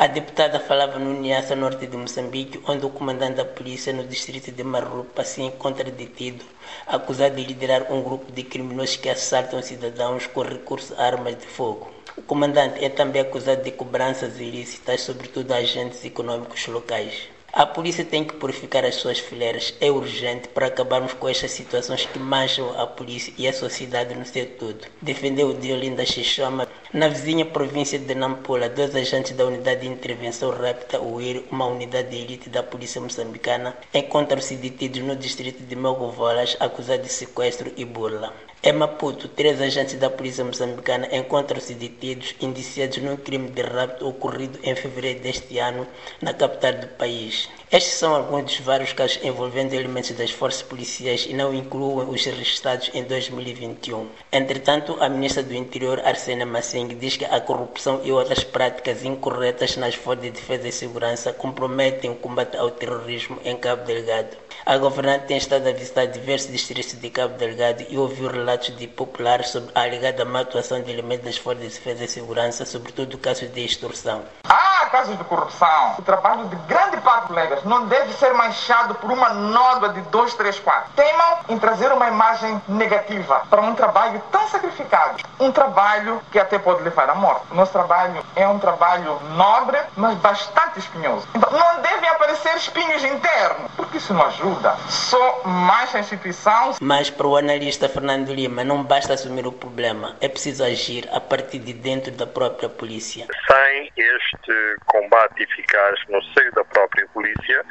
A deputada falava no Niassa Norte de Moçambique, onde o comandante da polícia no distrito de Marrupa se encontra detido, acusado de liderar um grupo de criminosos que assaltam cidadãos com recurso a armas de fogo. O comandante é também acusado de cobranças ilícitas, sobretudo a agentes econômicos locais. A polícia tem que purificar as suas fileiras. É urgente para acabarmos com estas situações que mancham a polícia e a sociedade no seu todo. Defendeu Diolinda Xixoma. Na vizinha província de Nampula, dois agentes da Unidade de Intervenção Rápida, UIR, uma unidade de elite da polícia moçambicana, encontram-se detidos no distrito de Mogovolas, acusados de sequestro e burla. Em Maputo, três agentes da polícia moçambicana encontram-se detidos, indiciados num crime de rapto ocorrido em fevereiro deste ano na capital do país. Estes são alguns dos vários casos envolvendo elementos das forças policiais e não incluem os registrados em 2021. Entretanto, a ministra do Interior, Arsena Massing, diz que a corrupção e outras práticas incorretas nas forças de defesa e segurança comprometem o combate ao terrorismo em Cabo Delgado. A governante tem estado a visitar diversos distritos de Cabo Delgado e ouviu relatos de populares sobre a alegada má atuação de elementos das forças de defesa e segurança, sobretudo casos de extorsão. Há casos de corrupção. O trabalho de grande parte dos colegas não deve ser manchado por uma nódoa de dois, três, quatro. Temam em trazer uma imagem negativa para um trabalho tão sacrificado. Um trabalho que até pode levar à morte. O nosso trabalho é um trabalho nobre, mas bastante espinhoso. Então, não devem aparecer espinhos internos, porque isso não ajuda. Só mancha a instituição. Mas para o analista Fernando Lima, não basta assumir o problema. É preciso agir a partir de dentro da própria polícia. Sem este combate eficaz no seio da própria polícia,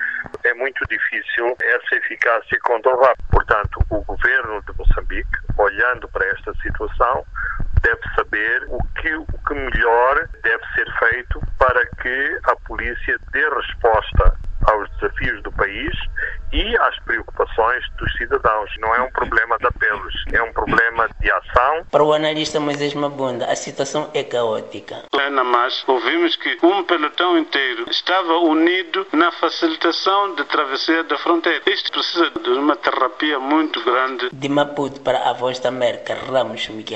é muito difícil essa eficácia controlar. Portanto, o governo de Moçambique, olhando para esta situação, deve saber o que, o que melhor deve ser feito para que a polícia dê resposta aos desafios do país e às preocupações dos cidadãos. Não é um problema de é um problema de ação. Para o analista Moisés Mabunda, a situação é caótica. Ainda mais, ouvimos que um pelotão inteiro estava unido na facilitação de travessia da fronteira. Isto precisa de uma terapia muito grande. De Maputo para a Voz da América, Ramos Miguel.